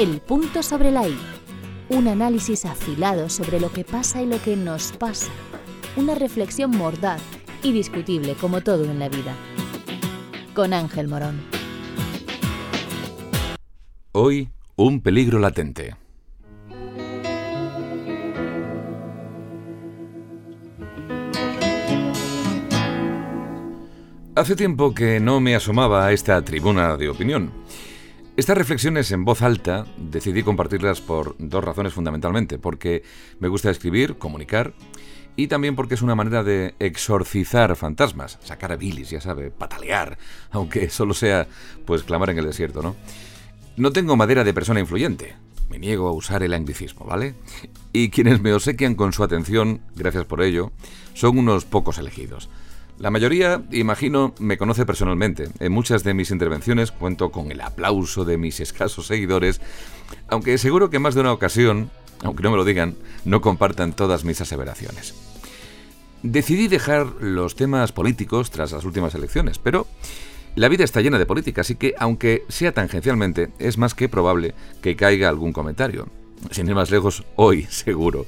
El punto sobre la I. Un análisis afilado sobre lo que pasa y lo que nos pasa. Una reflexión mordaz y discutible como todo en la vida. Con Ángel Morón. Hoy, un peligro latente. Hace tiempo que no me asomaba a esta tribuna de opinión. Estas reflexiones en voz alta decidí compartirlas por dos razones fundamentalmente, porque me gusta escribir, comunicar, y también porque es una manera de exorcizar fantasmas, sacar a bilis, ya sabe, patalear, aunque solo sea pues clamar en el desierto, ¿no? No tengo madera de persona influyente, me niego a usar el anglicismo, ¿vale? Y quienes me obsequian con su atención, gracias por ello, son unos pocos elegidos. La mayoría, imagino, me conoce personalmente. En muchas de mis intervenciones cuento con el aplauso de mis escasos seguidores, aunque seguro que más de una ocasión, aunque no me lo digan, no compartan todas mis aseveraciones. Decidí dejar los temas políticos tras las últimas elecciones, pero la vida está llena de política, así que, aunque sea tangencialmente, es más que probable que caiga algún comentario. Sin ir más lejos, hoy seguro.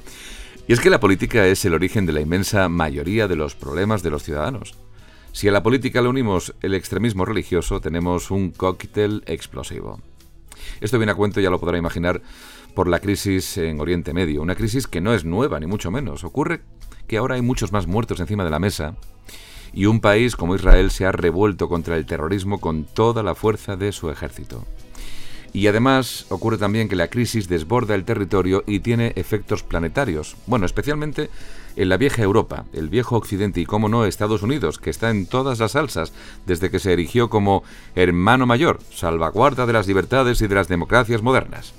Y es que la política es el origen de la inmensa mayoría de los problemas de los ciudadanos. Si a la política le unimos el extremismo religioso, tenemos un cóctel explosivo. Esto viene a cuento, ya lo podrá imaginar, por la crisis en Oriente Medio. Una crisis que no es nueva, ni mucho menos. Ocurre que ahora hay muchos más muertos encima de la mesa y un país como Israel se ha revuelto contra el terrorismo con toda la fuerza de su ejército. Y además ocurre también que la crisis desborda el territorio y tiene efectos planetarios. Bueno, especialmente en la vieja Europa, el viejo Occidente y, como no, Estados Unidos, que está en todas las salsas desde que se erigió como hermano mayor, salvaguarda de las libertades y de las democracias modernas.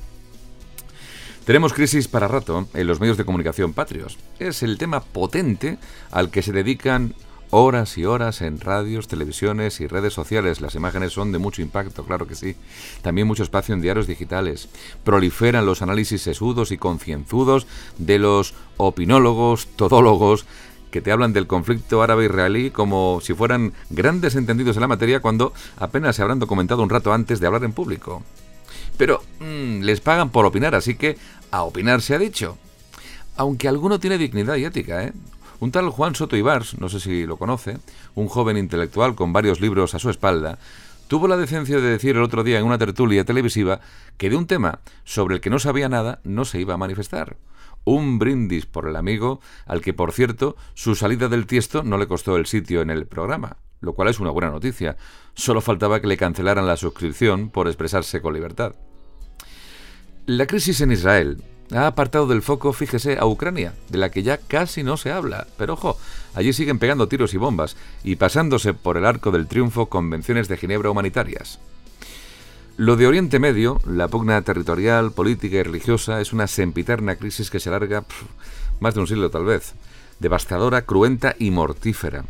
Tenemos crisis para rato en los medios de comunicación patrios. Es el tema potente al que se dedican horas y horas en radios, televisiones y redes sociales. Las imágenes son de mucho impacto, claro que sí. También mucho espacio en diarios digitales. Proliferan los análisis sesudos y concienzudos de los opinólogos, todólogos, que te hablan del conflicto árabe-israelí como si fueran grandes entendidos en la materia cuando apenas se habrán documentado un rato antes de hablar en público. Pero mmm, les pagan por opinar, así que a opinar se ha dicho. Aunque alguno tiene dignidad y ética, ¿eh? Un tal Juan Soto Ibars, no sé si lo conoce, un joven intelectual con varios libros a su espalda, tuvo la decencia de decir el otro día en una tertulia televisiva que de un tema sobre el que no sabía nada no se iba a manifestar. Un brindis por el amigo, al que por cierto su salida del tiesto no le costó el sitio en el programa, lo cual es una buena noticia. Solo faltaba que le cancelaran la suscripción por expresarse con libertad. La crisis en Israel, ha apartado del foco, fíjese, a Ucrania, de la que ya casi no se habla. Pero ojo, allí siguen pegando tiros y bombas y pasándose por el arco del triunfo convenciones de Ginebra humanitarias. Lo de Oriente Medio, la pugna territorial, política y religiosa, es una sempiterna crisis que se alarga más de un siglo tal vez, devastadora, cruenta y mortífera.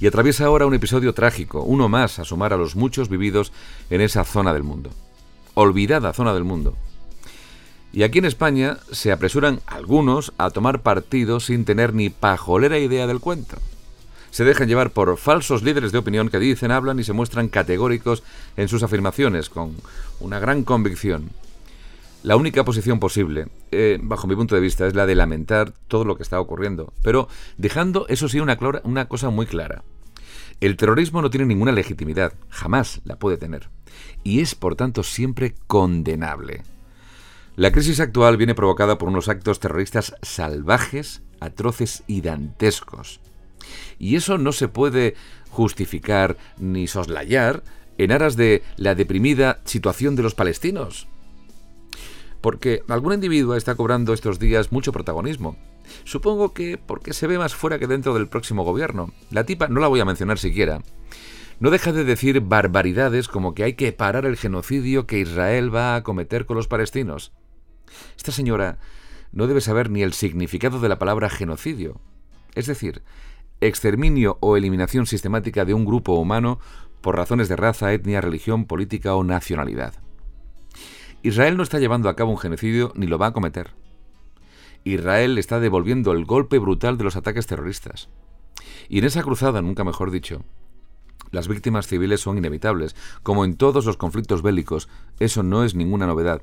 Y atraviesa ahora un episodio trágico, uno más a sumar a los muchos vividos en esa zona del mundo. Olvidada zona del mundo, y aquí en España se apresuran algunos a tomar partido sin tener ni pajolera idea del cuento. Se dejan llevar por falsos líderes de opinión que dicen, hablan y se muestran categóricos en sus afirmaciones, con una gran convicción. La única posición posible, eh, bajo mi punto de vista, es la de lamentar todo lo que está ocurriendo, pero dejando, eso sí, una, una cosa muy clara. El terrorismo no tiene ninguna legitimidad, jamás la puede tener, y es, por tanto, siempre condenable. La crisis actual viene provocada por unos actos terroristas salvajes, atroces y dantescos. Y eso no se puede justificar ni soslayar en aras de la deprimida situación de los palestinos. Porque algún individuo está cobrando estos días mucho protagonismo. Supongo que porque se ve más fuera que dentro del próximo gobierno. La tipa no la voy a mencionar siquiera. No deja de decir barbaridades como que hay que parar el genocidio que Israel va a cometer con los palestinos. Esta señora no debe saber ni el significado de la palabra genocidio, es decir, exterminio o eliminación sistemática de un grupo humano por razones de raza, etnia, religión, política o nacionalidad. Israel no está llevando a cabo un genocidio ni lo va a cometer. Israel está devolviendo el golpe brutal de los ataques terroristas. Y en esa cruzada, nunca mejor dicho, Las víctimas civiles son inevitables. Como en todos los conflictos bélicos, eso no es ninguna novedad.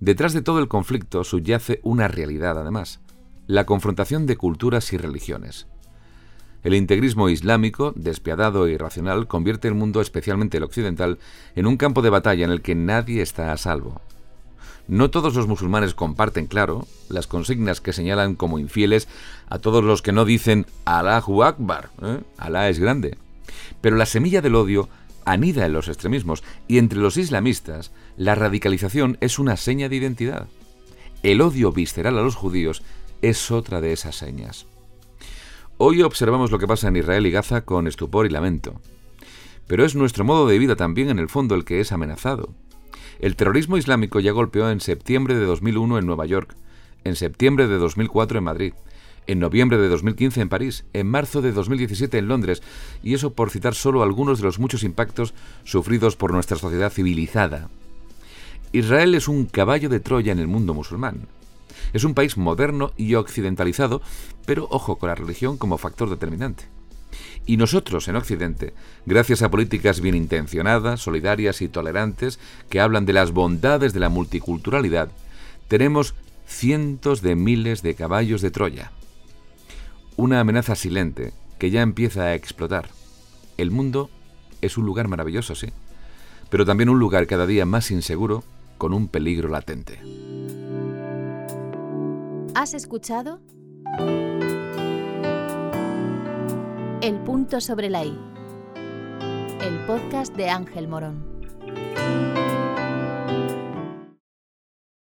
Detrás de todo el conflicto subyace una realidad, además, la confrontación de culturas y religiones. El integrismo islámico, despiadado e irracional, convierte el mundo, especialmente el occidental, en un campo de batalla en el que nadie está a salvo. No todos los musulmanes comparten, claro, las consignas que señalan como infieles a todos los que no dicen Allahu Akbar, ¿eh? Alá es grande. Pero la semilla del odio anida en los extremismos y entre los islamistas la radicalización es una seña de identidad. El odio visceral a los judíos es otra de esas señas. Hoy observamos lo que pasa en Israel y Gaza con estupor y lamento. Pero es nuestro modo de vida también en el fondo el que es amenazado. El terrorismo islámico ya golpeó en septiembre de 2001 en Nueva York, en septiembre de 2004 en Madrid, en noviembre de 2015 en París, en marzo de 2017 en Londres, y eso por citar solo algunos de los muchos impactos sufridos por nuestra sociedad civilizada. Israel es un caballo de Troya en el mundo musulmán. Es un país moderno y occidentalizado, pero ojo con la religión como factor determinante. Y nosotros en Occidente, gracias a políticas bien intencionadas, solidarias y tolerantes que hablan de las bondades de la multiculturalidad, tenemos cientos de miles de caballos de Troya. Una amenaza silente que ya empieza a explotar. El mundo es un lugar maravilloso, sí, pero también un lugar cada día más inseguro con un peligro latente. ¿Has escuchado? El punto sobre la I. El podcast de Ángel Morón.